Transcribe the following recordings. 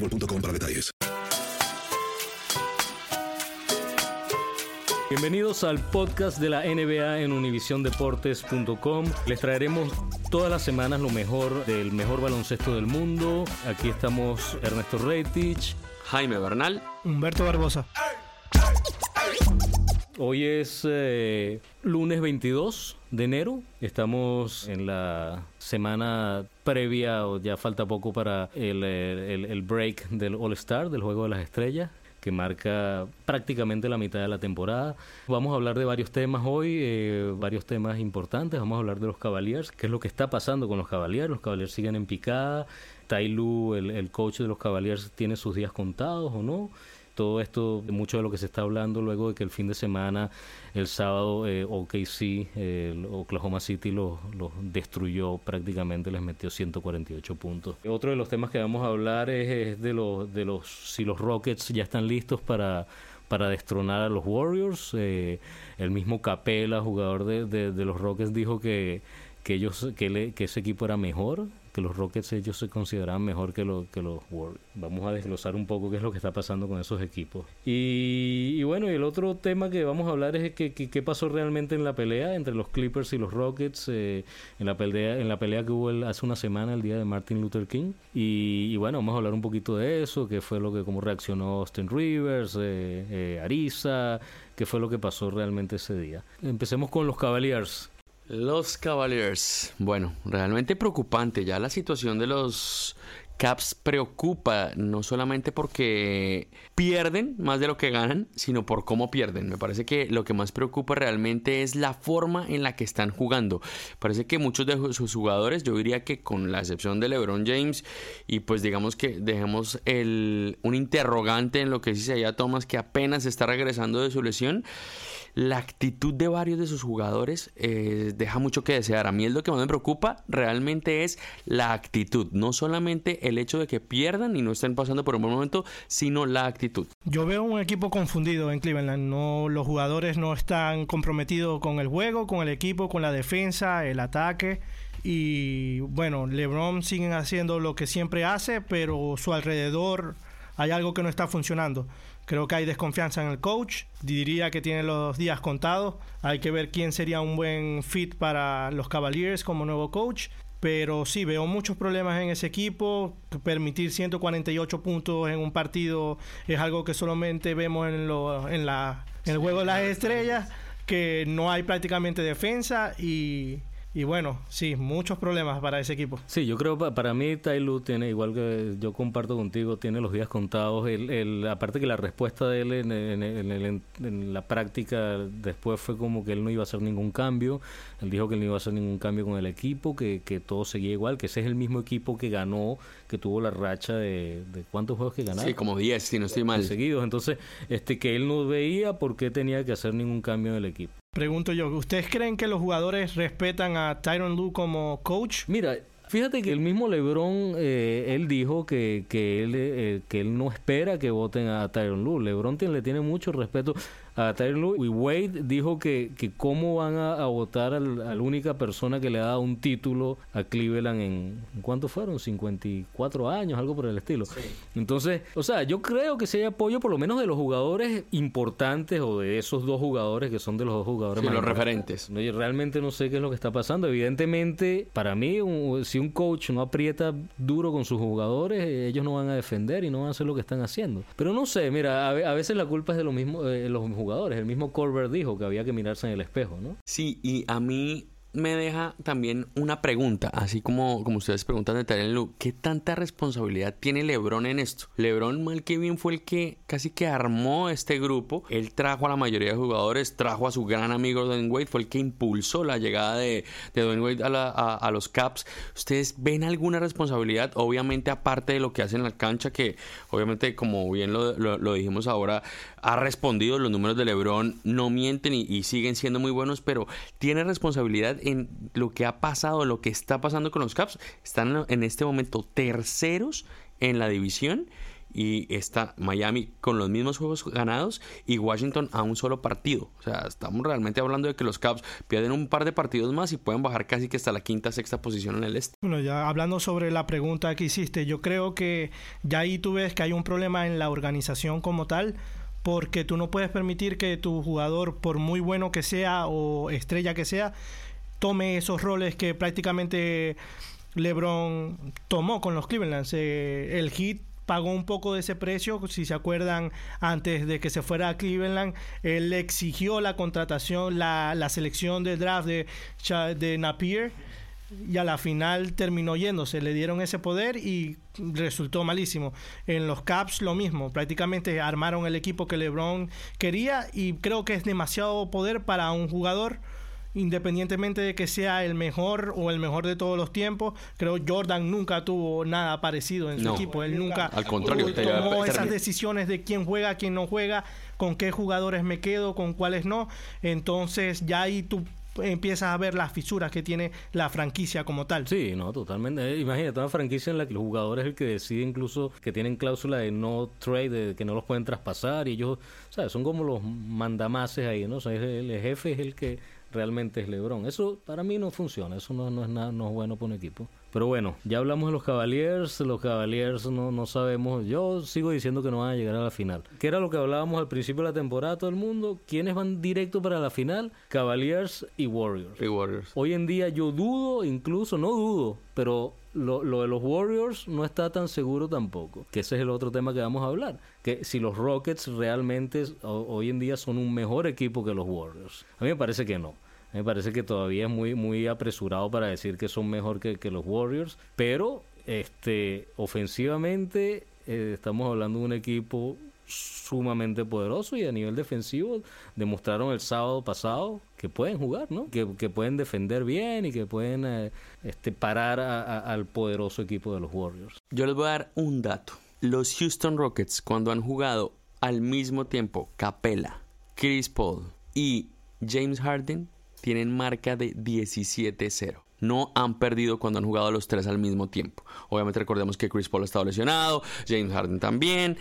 boostmobile.com para detalles. Bienvenidos al podcast de la NBA en univisiondeportes.com. Les traeremos todas las semanas lo mejor del mejor baloncesto del mundo. Aquí estamos Ernesto Reitich. Jaime Bernal. Humberto Barbosa. Hoy es eh, lunes 22 de enero. Estamos en la semana previa, o ya falta poco para el, el- break del All Star, del Juego de las Estrellas que marca prácticamente la mitad de la temporada. Vamos a hablar de varios temas hoy, eh, varios temas importantes. Vamos a hablar de los Cavaliers, qué es lo que está pasando con los Cavaliers. Los Cavaliers siguen en picada. Tai Lu, el, el coach de los Cavaliers, tiene sus días contados o no. Todo esto, mucho de lo que se está hablando luego de que el fin de semana, el sábado, eh, OKC, eh, Oklahoma City los los destruyó prácticamente, les metió 148 puntos. Otro de los temas que vamos a hablar es, es de, los, de los si los Rockets ya están listos para para destronar a los Warriors. Eh, el mismo Capela, jugador de, de- de los Rockets, dijo que, que ellos que, le- que ese equipo era mejor, que los Rockets ellos se consideraban mejor que, lo- que los Warriors. Vamos a desglosar un poco qué es lo que está pasando con esos equipos. Y, y bueno, y el otro tema que vamos a hablar es que, qué pasó realmente en la pelea entre los Clippers y los Rockets, eh, en, la pelea, en la pelea que hubo el- hace una semana, el día de Martin Luther King. Y, y bueno, vamos a hablar un poquito de eso, qué fue lo que, cómo reaccionó Austin Rivers, eh, eh, Ariza, qué fue lo que pasó realmente ese día. Empecemos con los Cavaliers. Los Cavaliers. Bueno, realmente preocupante. Ya la situación de los Caps preocupa, no solamente porque pierden más de lo que ganan, sino por cómo pierden. Me parece que lo que más preocupa realmente es la forma en la que están jugando. Parece que muchos de sus jugadores, yo diría que con la excepción de LeBron James, y pues digamos que dejemos el, un interrogante en lo que dice allá Thomas, que apenas está regresando de su lesión la actitud de varios de sus jugadores eh, deja mucho que desear. A mí es lo que más me preocupa realmente es la actitud, no solamente el hecho de que pierdan y no estén pasando por un buen momento, sino la actitud. Yo veo un equipo confundido en Cleveland. No, los jugadores no están comprometidos con el juego, con el equipo, con la defensa, el ataque. Y bueno, LeBron siguen haciendo lo que siempre hace, pero su alrededor hay algo que no está funcionando. Creo que hay desconfianza en el coach. Diría que tiene los días contados. Hay que ver quién sería un buen fit para los Cavaliers como nuevo coach. Pero sí, veo muchos problemas en ese equipo. Permitir 148 puntos en un partido es algo que solamente vemos en, lo, en, la, en el juego de las estrellas, que no hay prácticamente defensa y, y bueno, sí, muchos problemas para ese equipo. Sí, yo creo pa- para mí Tai Lu tiene, igual que yo comparto contigo, tiene los días contados. El, el- aparte que la respuesta de él en, en- en en la práctica después fue como que él no iba a hacer ningún cambio. Él dijo que él no iba a hacer ningún cambio con el equipo, que, que todo seguía igual, que ese es el mismo equipo que ganó que tuvo la racha de, de cuántos juegos que ganaron. Sí, como 10, si no estoy mal. Seguidos. Entonces, este que él no veía por qué tenía que hacer ningún cambio en el equipo. Pregunto yo, ¿ustedes creen que los jugadores respetan a Tyron Lue como coach? Mira, Fíjate que el mismo LeBron, eh, él dijo que, que, él, eh, que él no espera que voten a Tyron Lue. LeBron tiene, le tiene mucho respeto a Lue. Y Wade dijo que, que cómo van a, votar a la única persona que le ha dado un título a Cleveland en, ¿cuánto fueron? 54 años, algo por el estilo. Entonces, o sea, yo creo que si hay apoyo por lo menos de los jugadores importantes o de esos dos jugadores que son de los dos jugadores más los referentes. Realmente no sé qué es lo que está pasando. Evidentemente, para mí, si un coach no aprieta duro con sus jugadores, ellos no van a defender y no van a hacer lo que están haciendo. Pero no sé, mira, a, veces la culpa es de lo mismo, eh, los jugadores el mismo Colbert dijo que había que mirarse en el espejo, ¿no? Sí, y a mí me deja también una pregunta, así como, como ustedes preguntan de Tyron Lu, ¿qué tanta responsabilidad tiene LeBron en esto? LeBron mal que bien fue el que casi que armó este grupo, él trajo a la mayoría de jugadores, trajo a su gran amigo Dwayne Wade, fue el que impulsó la llegada de, de Dwayne Wade a, los Caps. ¿Ustedes ven alguna responsabilidad? Obviamente aparte de lo que hace en la cancha, que obviamente como bien lo, dijimos ahora, ha respondido, los números de LeBron no mienten y siguen siendo muy buenos, pero tiene responsabilidad en lo que ha pasado, lo que está pasando con los Caps. Están en este momento terceros en la división y está Miami con los mismos juegos ganados y Washington a un solo partido. O sea, estamos realmente hablando de que los Caps pierden un par de partidos más y pueden bajar casi que hasta la quinta, sexta posición en el este. Bueno, ya hablando sobre la pregunta que hiciste, yo creo que ya ahí tú ves que hay un problema en la organización como tal porque tú no puedes permitir que tu jugador, por muy bueno que sea o estrella que sea, tome esos roles que prácticamente LeBron tomó con los Cleveland. el Heat pagó un poco de ese precio, si se acuerdan, antes de que se fuera a Cleveland, él exigió la contratación, la, selección de draft de, de Napier y a la final terminó yéndose, le dieron ese poder y resultó malísimo. En los Caps lo mismo, prácticamente armaron el equipo que LeBron quería y creo que es demasiado poder para un jugador independientemente de que sea el mejor o el mejor de todos los tiempos, creo Jordan nunca tuvo nada parecido en su equipo. Él nunca al contrario, tomó esas decisiones de quién juega, quién no juega, con qué jugadores me quedo, con cuáles no. Entonces ya ahí tú empiezas a ver las fisuras que tiene la franquicia como tal. Sí, no, totalmente. Eh, imagínate una franquicia en la que los jugadores es el que decide incluso que tienen cláusula de no trade, de que no los pueden traspasar y ellos, ¿sabes? Son como los mandamases ahí, ¿no? O sea, el jefe es el que realmente es LeBron. Eso para mí no funciona, eso no, no es nada, no es bueno para un equipo. Pero bueno, ya hablamos de los Cavaliers, los Cavaliers no, no sabemos, yo sigo diciendo que no van a llegar a la final. ¿Qué era lo que hablábamos al principio de la temporada todo el mundo? ¿Quiénes van directo para la final? Cavaliers y Warriors. Y Warriors. Hoy en día yo dudo, incluso no dudo, pero lo, de los Warriors no está tan seguro tampoco, que ese es el otro tema que vamos a hablar, que si los Rockets realmente hoy en día son un mejor equipo que los Warriors. A mí me parece que no. Me parece que todavía es muy, muy apresurado para decir que son mejor que, los Warriors, pero este, ofensivamente eh, estamos hablando de un equipo sumamente poderoso y a nivel defensivo demostraron el sábado pasado que pueden jugar, ¿no? Que, pueden defender bien y que pueden eh, este, parar al poderoso equipo de los Warriors. Yo les voy a dar un dato. Los Houston Rockets cuando han jugado al mismo tiempo Capella, Chris Paul y James Harden tienen marca de 17-0. No han perdido cuando han jugado los tres al mismo tiempo. Obviamente recordemos que Chris Paul ha estado lesionado, James Harden también,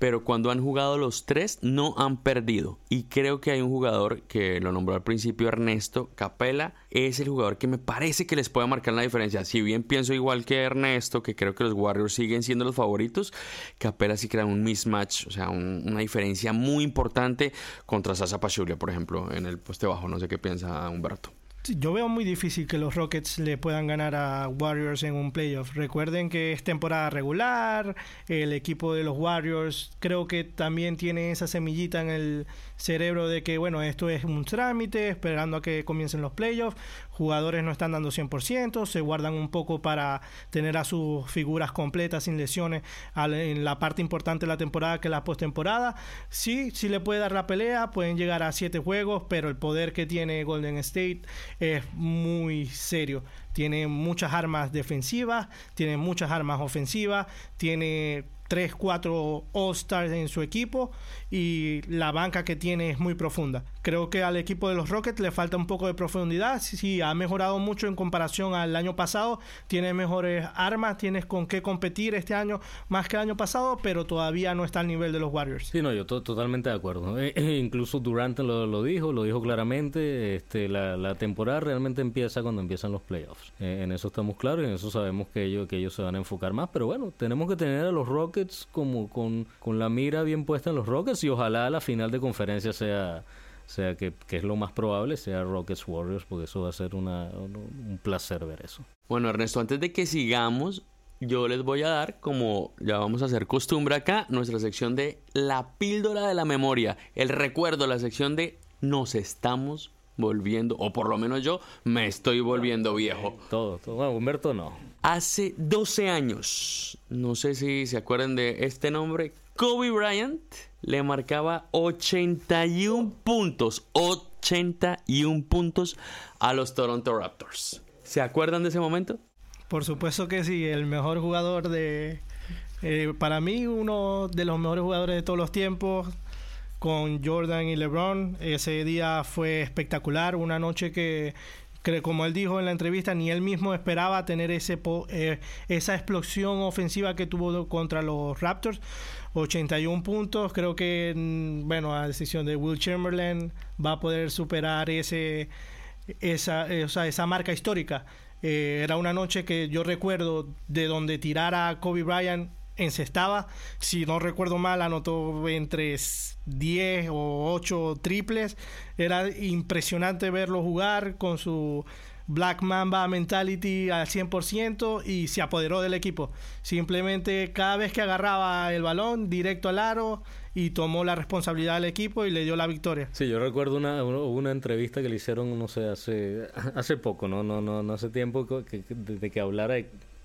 pero cuando han jugado los tres no han perdido. Y creo que hay un jugador que lo nombró al principio Ernesto Capela, es el jugador que me parece que les puede marcar la diferencia. Si bien pienso igual que Ernesto, que creo que los Warriors siguen siendo los favoritos, Capela sí crea un mismatch, o sea, una diferencia muy importante contra Sasa Pachulia, por ejemplo, en el poste bajo. No sé qué piensa Humberto. Yo veo muy difícil que los Rockets le puedan ganar a Warriors en un playoff. Recuerden que es temporada regular, el equipo de los Warriors creo que también tiene esa semillita en el cerebro de que, bueno, esto es un trámite, esperando a que comiencen los playoffs, jugadores no están dando 100%, se guardan un poco para tener a sus figuras completas sin lesiones en la parte importante de la temporada que la postemporada. Sí, sí le puede dar la pelea, pueden llegar a 7 juegos, pero el poder que tiene Golden State es muy serio. Tiene muchas armas defensivas, tiene muchas armas ofensivas, tiene 3, 4 All-Stars en su equipo y la banca que tiene es muy profunda. Creo que al equipo de los Rockets le falta un poco de profundidad. Sí, ha mejorado mucho en comparación al año pasado. Tiene mejores armas, tienes con qué competir este año más que el año pasado, pero todavía no está al nivel de los Warriors. Sí, no, yo totalmente de acuerdo. Eh, eh, incluso Durant lo, dijo, lo dijo claramente. Este, la, temporada realmente empieza cuando empiezan los playoffs. Eh, en eso estamos claros y en eso sabemos que ellos, que ellos se van a enfocar más. Pero bueno, tenemos que tener a los Rockets como con, con la mira bien puesta en los Rockets y ojalá la final de conferencia sea sea que, que, es lo más probable, sea Rockets Warriors, porque eso va a ser una, un placer ver eso. Bueno, Ernesto, antes de que sigamos, yo les voy a dar, como ya vamos a hacer costumbre acá, nuestra sección de la píldora de la memoria, el recuerdo, la sección de nos estamos volviendo, o por lo menos yo me estoy volviendo viejo. Todo, todo. Bueno, Humberto no. Hace 12 años, no sé si se acuerdan de este nombre, Kobe Bryant le marcaba 81 puntos, 81 puntos a los Toronto Raptors. ¿Se acuerdan de ese momento? Por supuesto que sí, el mejor jugador de... Eh, para mí, uno de los mejores jugadores de todos los tiempos con Jordan y LeBron. Ese día fue espectacular, una noche que, como él dijo en la entrevista, ni él mismo esperaba tener ese eh, esa explosión ofensiva que tuvo contra los Raptors. 81 puntos, creo que, mm, bueno, a decisión de Will Chamberlain va a poder superar ese, esa, esa marca histórica. Eh, era una noche que yo recuerdo de donde tirara Kobe Bryant encestaba. Si no recuerdo mal, anotó entre 10 o 8 triples. Era impresionante verlo jugar con su Black Mamba mentality al 100% y se apoderó del equipo. Simplemente cada vez que agarraba el balón directo al aro y tomó la responsabilidad del equipo y le dio la victoria. Sí, yo recuerdo una, una entrevista que le hicieron, no sé, hace, hace poco, no, no, no, no hace tiempo que, de que hablara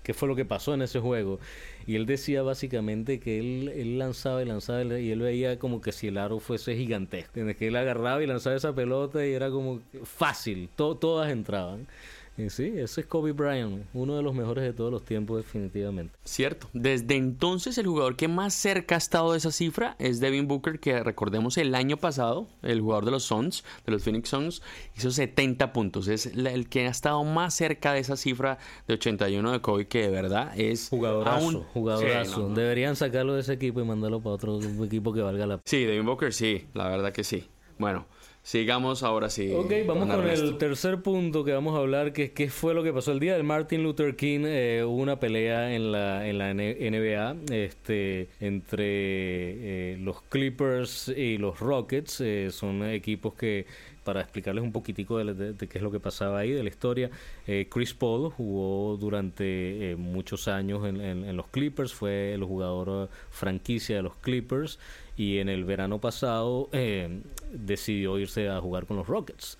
qué fue lo que pasó en ese juego. Y él decía básicamente que él, él lanzaba y lanzaba y él veía como que si el aro fuese gigantesco. Que él agarraba y lanzaba esa pelota y era como fácil, todas entraban. Y sí, ese es Kobe Bryant, uno de los mejores de todos los tiempos definitivamente. Cierto. Desde entonces el jugador que más cerca ha estado de esa cifra es Devin Booker, que recordemos el año pasado, el jugador de los Suns, de los Phoenix Suns, hizo 70 puntos. Es el que ha estado más cerca de esa cifra de 81 de Kobe, que de verdad es... Jugadorazo, jugadorazo. Deberían sacarlo de ese equipo y mandarlo para otro equipo que valga la pena. Sí, Devin Booker sí, la verdad que sí. Bueno, Sigamos ahora sí. Ok, vamos con, el tercer punto que vamos a hablar, que es qué fue lo que pasó el día del Martin Luther King. Eh, hubo una pelea en la, en la NBA este, entre eh, los Clippers y los Rockets. Eh, son equipos que para explicarles un poquitico de, qué es lo que pasaba ahí, de la historia. Eh, Chris Paul jugó durante eh, muchos años en, los Clippers, fue el jugador franquicia de los Clippers y en el verano pasado eh, decidió irse a jugar con los Rockets.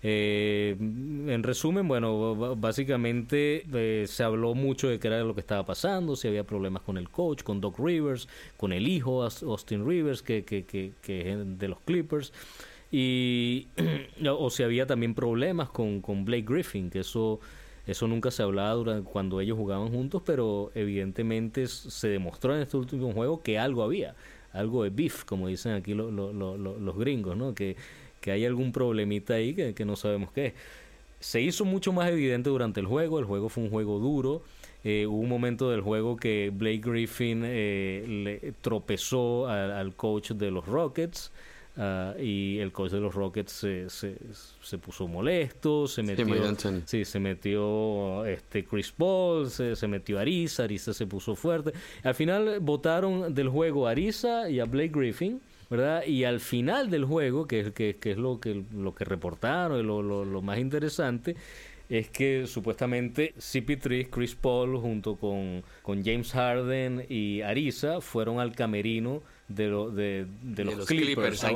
en resumen, bueno, básicamente se habló mucho de qué era lo que estaba pasando, si había problemas con el coach, con Doc Rivers, con el hijo Austin Rivers, que, que, que, que es de los Clippers y o si había también problemas con, con Blake Griffin, que eso eso nunca se hablaba durante, cuando ellos jugaban juntos, pero evidentemente se demostró en este último juego que algo había, algo de beef, como dicen aquí los gringos, ¿no? Que, que hay algún problemita ahí que, que, no sabemos qué es. Se hizo mucho más evidente durante el juego, el juego fue un juego duro, eh, hubo un momento del juego que Blake Griffin eh, le tropezó al coach de los Rockets, Ah, y el coach de los Rockets se, se, puso molesto, se metió, sí, se metió este Chris Paul, se, se, metió Arisa, Arisa se puso fuerte. Al final votaron del juego a Arisa y a Blake Griffin. ¿verdad? Y al final del juego, que, que, que es lo que, lo que reportaron, lo, lo, lo más interesante, es que supuestamente CP3, Chris Paul, junto con, con James Harden y Arisa, fueron al camerino de, de, de, los, Clippers, a,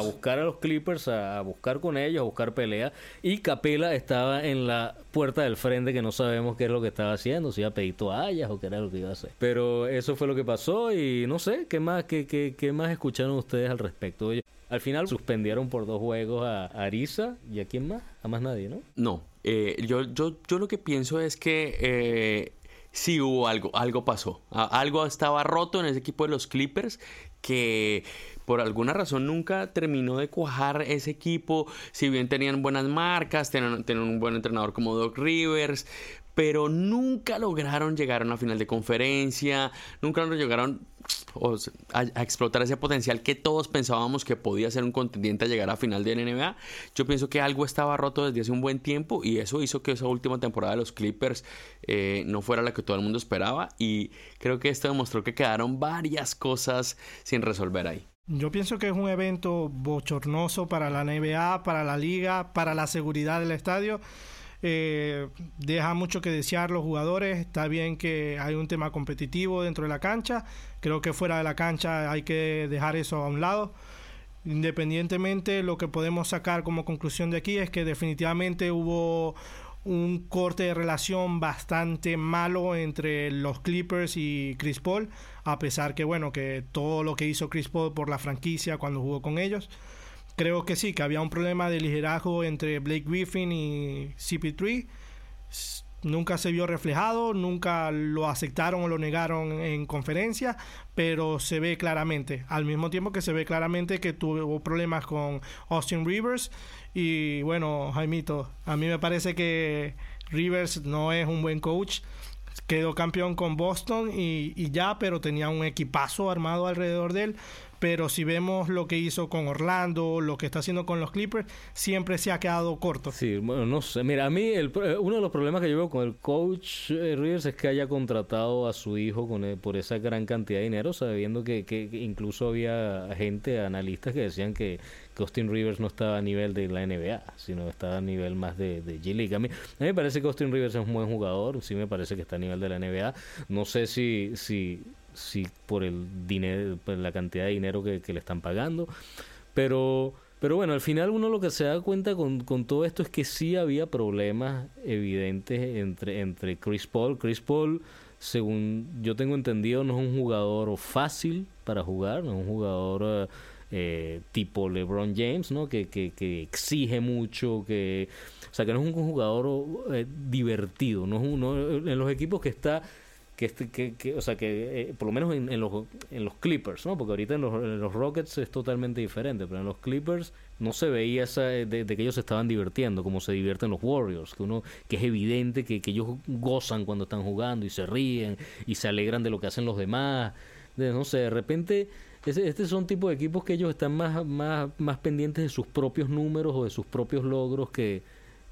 buscar a los Clippers, a, buscar con ellos, a buscar pelea. Y Capela estaba en la puerta del frente que no sabemos qué es lo que estaba haciendo, si iba a pedir toallas o qué era lo que iba a hacer. Pero eso fue lo que pasó y no sé, ¿qué más, qué, qué, qué más escucharon ustedes al respecto? Al final suspendieron por dos juegos a Arisa y a quién más, a más nadie, ¿no? No, Eh, yo, yo, yo lo que pienso es que eh, sí hubo algo, algo pasó. algo estaba roto en ese equipo de los Clippers que por alguna razón nunca terminó de cuajar ese equipo. Si bien tenían buenas marcas, tenían, tenían un buen entrenador como Doc Rivers, pero nunca lograron llegar a una final de conferencia, nunca llegaron a, explotar ese potencial que todos pensábamos que podía ser un contendiente a llegar a final de NBA. Yo pienso que algo estaba roto desde hace un buen tiempo y eso hizo que esa última temporada de los Clippers eh, no fuera la que todo el mundo esperaba y creo que esto demostró que quedaron varias cosas sin resolver ahí. Yo pienso que es un evento bochornoso para la NBA, para la liga, para la seguridad del estadio eh, deja mucho que desear los jugadores. Está bien que hay un tema competitivo dentro de la cancha. Creo que fuera de la cancha hay que dejar eso a un lado. Independientemente, lo que podemos sacar como conclusión de aquí es que definitivamente hubo un corte de relación bastante malo entre los Clippers y Chris Paul, a pesar que bueno, que todo lo que hizo Chris Paul por la franquicia cuando jugó con ellos creo que sí, que había un problema de liderazgo entre Blake Griffin y CP3. Nunca se vio reflejado, nunca lo aceptaron o lo negaron en conferencia, pero se ve claramente, al mismo tiempo que se ve claramente que tuvo problemas con Austin Rivers. Y bueno, Jaimito, a mí me parece que Rivers no es un buen coach quedó campeón con Boston y, y, ya, pero tenía un equipazo armado alrededor de él pero si vemos lo que hizo con Orlando, lo que está haciendo con los Clippers, siempre se ha quedado corto. Sí, bueno, no sé. Mira, a mí el, eh, uno de los problemas que yo veo con el coach eh, Rivers es que haya contratado a su hijo con por esa gran cantidad de dinero, sabiendo que, que, incluso había gente, analistas que decían que, Austin Rivers no estaba a nivel de la NBA, sino estaba a nivel más de, de G-League. A mí, a mí me parece que Austin Rivers es un buen jugador, sí me parece que está a nivel de la NBA. No sé si, si si por el dinero, por la cantidad de dinero que, le están pagando. Pero, pero bueno, al final uno lo que se da cuenta con, con todo esto es que sí había problemas evidentes entre, entre Chris Paul. Chris Paul, según yo tengo entendido, no es un jugador fácil para jugar, no es un jugador... Eh, tipo LeBron James, ¿no? Que, que, que, exige mucho, que, o sea, que no es un jugador eh, divertido, no es uno en los equipos que está este, que, que, o sea, que eh, por lo menos en, en, los, en los Clippers, ¿no? Porque ahorita en los, los, Rockets es totalmente diferente, pero en los Clippers no se veía esa de, de, que ellos se estaban divirtiendo, como se divierten los Warriors, que uno que es evidente que, que ellos gozan cuando están jugando y se ríen y se alegran de lo que hacen los demás. De, no sé, de repente este son tipo de equipos que ellos están más, más, más pendientes de sus propios números o de sus propios logros que,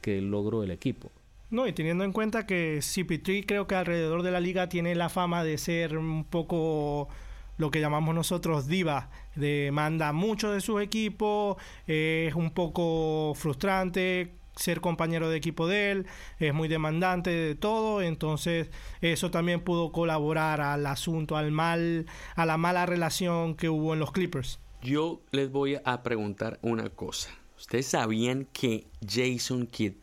que el logro del equipo. No, y teniendo en cuenta que CP3 creo que alrededor de la liga tiene la fama de ser un poco lo que llamamos nosotros diva, demanda mucho de su equipo, es un poco frustrante ser compañero de equipo de él, es muy demandante de todo, entonces eso también pudo colaborar al asunto, al mal, a la mala relación que hubo en los Clippers. Yo les voy a preguntar una cosa. ¿Ustedes sabían que Jason Kidd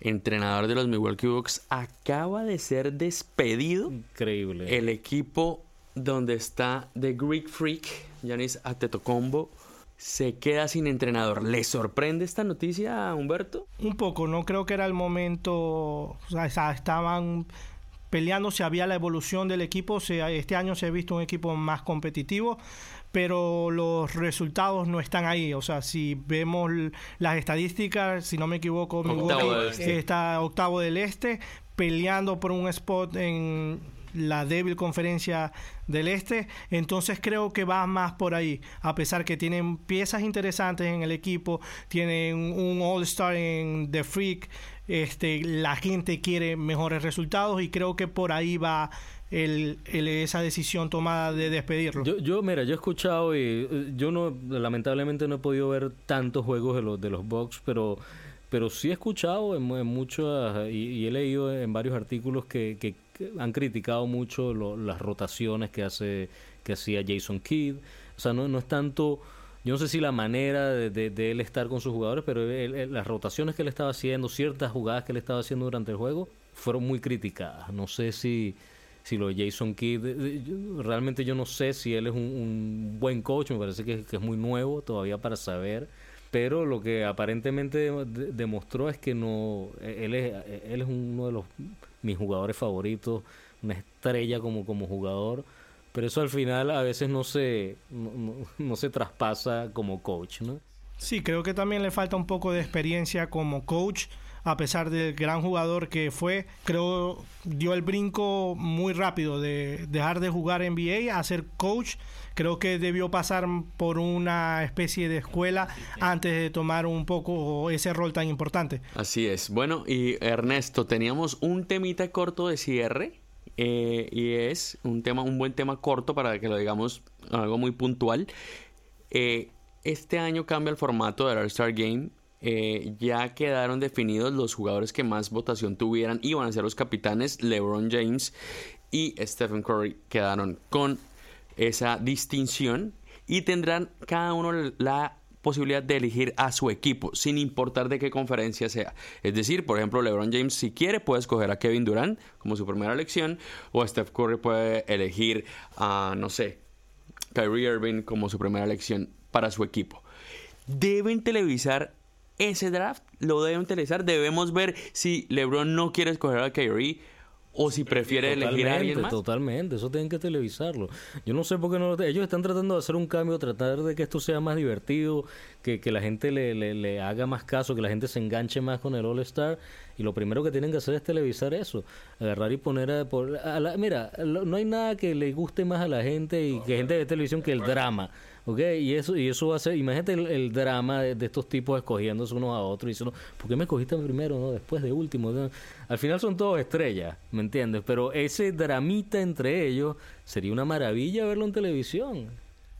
entrenador de los Milwaukee Bucks, acaba de ser despedido. Increíble. El equipo donde está The Greek Freak, Yanis Atetokounmpo, se queda sin entrenador. ¿Le sorprende esta noticia a Humberto? Un poco, no creo que era el momento, o sea, estaban peleando si había la evolución del equipo, este año se ha visto un equipo más competitivo pero los resultados no están ahí. O sea, si vemos las estadísticas, si no me equivoco, este. está octavo del este, peleando por un spot en la débil conferencia del este, entonces creo que va más por ahí, a pesar que tienen piezas interesantes en el equipo, tienen un All-Star en The Freak, este, la gente quiere mejores resultados y creo que por ahí va el, esa decisión tomada de despedirlo. Yo, yo, mira, yo he escuchado y eh, yo no, lamentablemente no he podido ver tantos juegos de los, de los Bucks, pero, pero sí he escuchado en, muchos y, he leído en varios artículos que, han criticado mucho las rotaciones que hace que hacía Jason Kidd. O sea, no, no es tanto yo no sé si la manera de, de, él estar con sus jugadores, pero las rotaciones que él estaba haciendo, ciertas jugadas que él estaba haciendo durante el juego, fueron muy criticadas. No sé si, si lo de Jason Kidd, realmente yo no sé si él es un, buen coach, me parece que, es muy nuevo todavía para saber, pero lo que aparentemente demostró es que no él es él es uno de los mis jugadores favoritos una estrella como como jugador pero eso al final a veces no se no, se traspasa como coach no sí creo que también le falta un poco de experiencia como coach a pesar del gran jugador que fue, creo dio el brinco muy rápido de dejar de jugar NBA a ser coach. Creo que debió pasar por una especie de escuela antes de tomar un poco ese rol tan importante. Así es. Bueno, y Ernesto, teníamos un temita corto de cierre. Eh, y es un tema, un buen tema corto para que lo digamos algo muy puntual. Eh, este año cambia el formato del All-Star Game eh, ya quedaron definidos los jugadores que más votación tuvieran iban a ser los capitanes LeBron James y Stephen Curry quedaron con esa distinción y tendrán cada uno la posibilidad de elegir a su equipo sin importar de qué conferencia sea. Es decir, por ejemplo, LeBron James si quiere puede escoger a Kevin Durant como su primera elección o Stephen Curry puede elegir a no sé, Kyrie Irving como su primera elección para su equipo. Deben televisar ese draft lo deben utilizar. Debemos ver si LeBron no quiere escoger a Kyrie o si prefiere elegir a alguien más. Totalmente, eso tienen que televisarlo. Yo no sé por qué no lo... Ellos están tratando de hacer un cambio, tratar de que esto sea más divertido, que, que la gente le, le, haga más caso, que la gente se enganche más con el All-Star. Y lo primero que tienen que hacer es televisar eso. Agarrar y poner a... Por, mira, no hay nada que le guste más a la gente y que gente de televisión que el drama. ¿ok? Y eso, y eso va a ser, imagínate el, drama de, estos tipos escogiéndose unos a otros y diciendo, ¿por qué me escogiste primero, no? Después de último. Al final son todos estrellas, ¿me entiendes? Pero ese dramita entre ellos sería una maravilla verlo en televisión.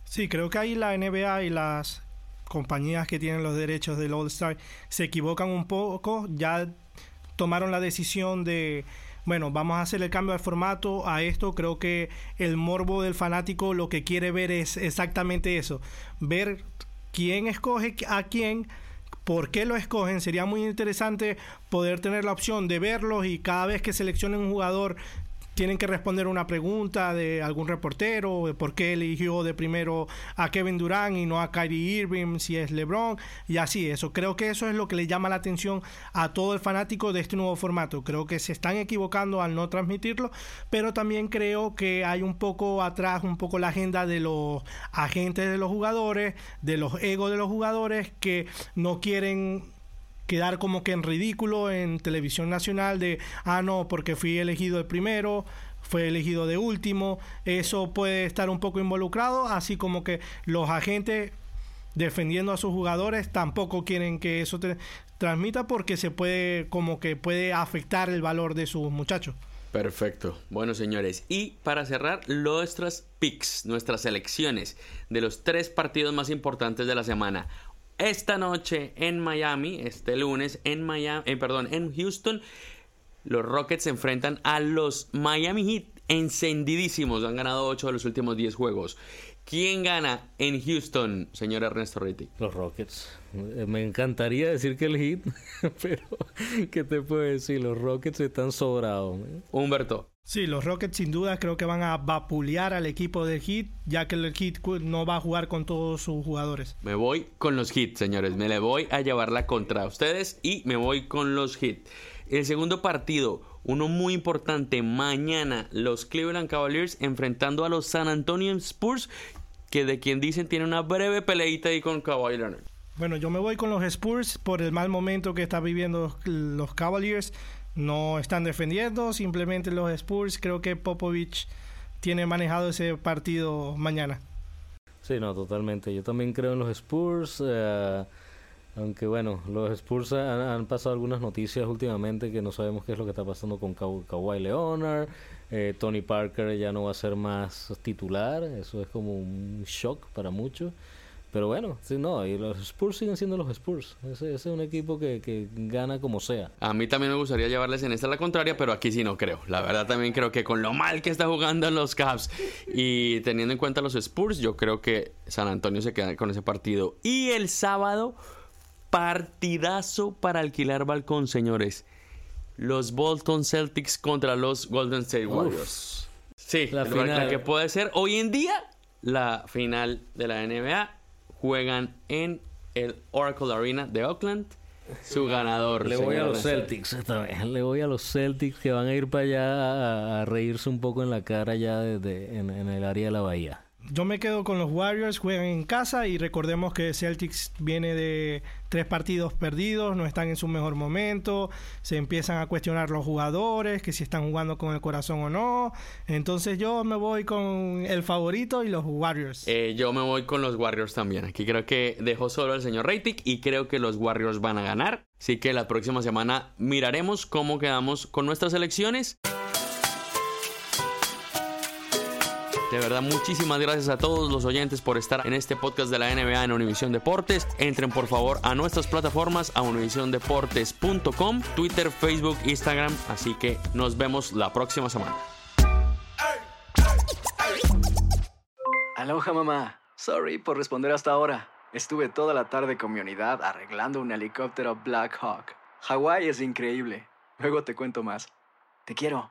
Sí, creo que ahí la NBA y las compañías que tienen los derechos del All Star se equivocan un poco, ya tomaron la decisión de bueno, vamos a hacer el cambio de formato a esto. Creo que el morbo del fanático lo que quiere ver es exactamente eso. Ver quién escoge a quién, por qué lo escogen. Sería muy interesante poder tener la opción de verlos y cada vez que seleccionen un jugador tienen que responder una pregunta de algún reportero, de por qué eligió de primero a Kevin Durant y no a Kyrie Irving, si es LeBron, y así, eso. Creo que eso es lo que le llama la atención a todo el fanático de este nuevo formato. Creo que se están equivocando al no transmitirlo, pero también creo que hay un poco atrás, un poco la agenda de los agentes de los jugadores, de los egos de los jugadores que no quieren quedar como que en ridículo en televisión nacional de, ah, no, porque fui elegido el primero, fue elegido de último, eso puede estar un poco involucrado, así como que los agentes defendiendo a sus jugadores tampoco quieren que eso te transmita porque se puede como que puede afectar el valor de sus muchachos. Perfecto. Bueno, señores, y para cerrar, nuestras picks, nuestras elecciones de los tres partidos más importantes de la semana. Esta noche en Miami, este lunes en Miami, eh, perdón, en Houston, los Rockets se enfrentan a los Miami Heat encendidísimos. Han ganado 8 de los últimos 10 juegos. ¿Quién gana en Houston, señor Ernesto Ritti? Los Rockets. Eh, me encantaría decir que el Heat, pero ¿qué te puedo decir? Los Rockets están sobrados. Humberto. Sí, los Rockets sin duda creo que van a vapulear al equipo del Heat, ya que el Heat no va a jugar con todos sus jugadores. Me voy con los Heat, señores. Me le voy a llevarla contra ustedes y me voy con los Heat. El segundo partido, uno muy importante, mañana los Cleveland Cavaliers enfrentando a los San Antonio Spurs, que de quien dicen tiene una breve peleita ahí con Kawhi Leonard. Bueno, yo me voy con los Spurs por el mal momento que están viviendo los Cavaliers no están defendiendo, simplemente los Spurs. Creo que Popovich tiene manejado ese partido mañana. Sí, no, totalmente. Yo también creo en los Spurs. Eh, aunque bueno, los Spurs han, pasado algunas noticias últimamente que no sabemos qué es lo que está pasando con Kawhi Leonard. Eh, Tony Parker ya no va a ser más titular. Eso es como un shock para muchos. Pero bueno, sí, no, y los Spurs siguen siendo los Spurs. Ese, es un equipo que, gana como sea. A mí también me gustaría llevarles en esta la contraria, pero aquí sí no creo. La verdad también creo que con lo mal que está jugando los Cavs y teniendo en cuenta los Spurs, yo creo que San Antonio se queda con ese partido. Y el sábado, partidazo para alquilar balcón, señores. Los Bolton Celtics contra los Golden State Warriors. Sí, la, final. la que puede ser hoy en día la final de la NBA juegan en el Oracle Arena de Oakland. Su ganador. Le voy a los. Celtics esta vez. Le voy a los Celtics que van a ir para allá a, a reírse un poco en la cara ya desde en, en el área de la bahía. Yo me quedo con los Warriors, juegan en casa y recordemos que Celtics viene de tres partidos perdidos, no están en su mejor momento, se empiezan a cuestionar los jugadores, que si están jugando con el corazón o no. Entonces yo me voy con el favorito y los Warriors. Eh, yo me voy con los Warriors también. Aquí creo que dejó solo al señor Reitic y creo que los Warriors van a ganar. Así que la próxima semana miraremos cómo quedamos con nuestras elecciones. De verdad, muchísimas gracias a todos los oyentes por estar en este podcast de la NBA en Univisión Deportes. Entren por favor a nuestras plataformas, a univisiondeportes.com, Twitter, Facebook, Instagram. Así que nos vemos la próxima semana. Aloha mamá. Sorry por responder hasta ahora. Estuve toda la tarde con mi unidad arreglando un helicóptero Black Hawk. Hawái es increíble. Luego te cuento más. Te quiero.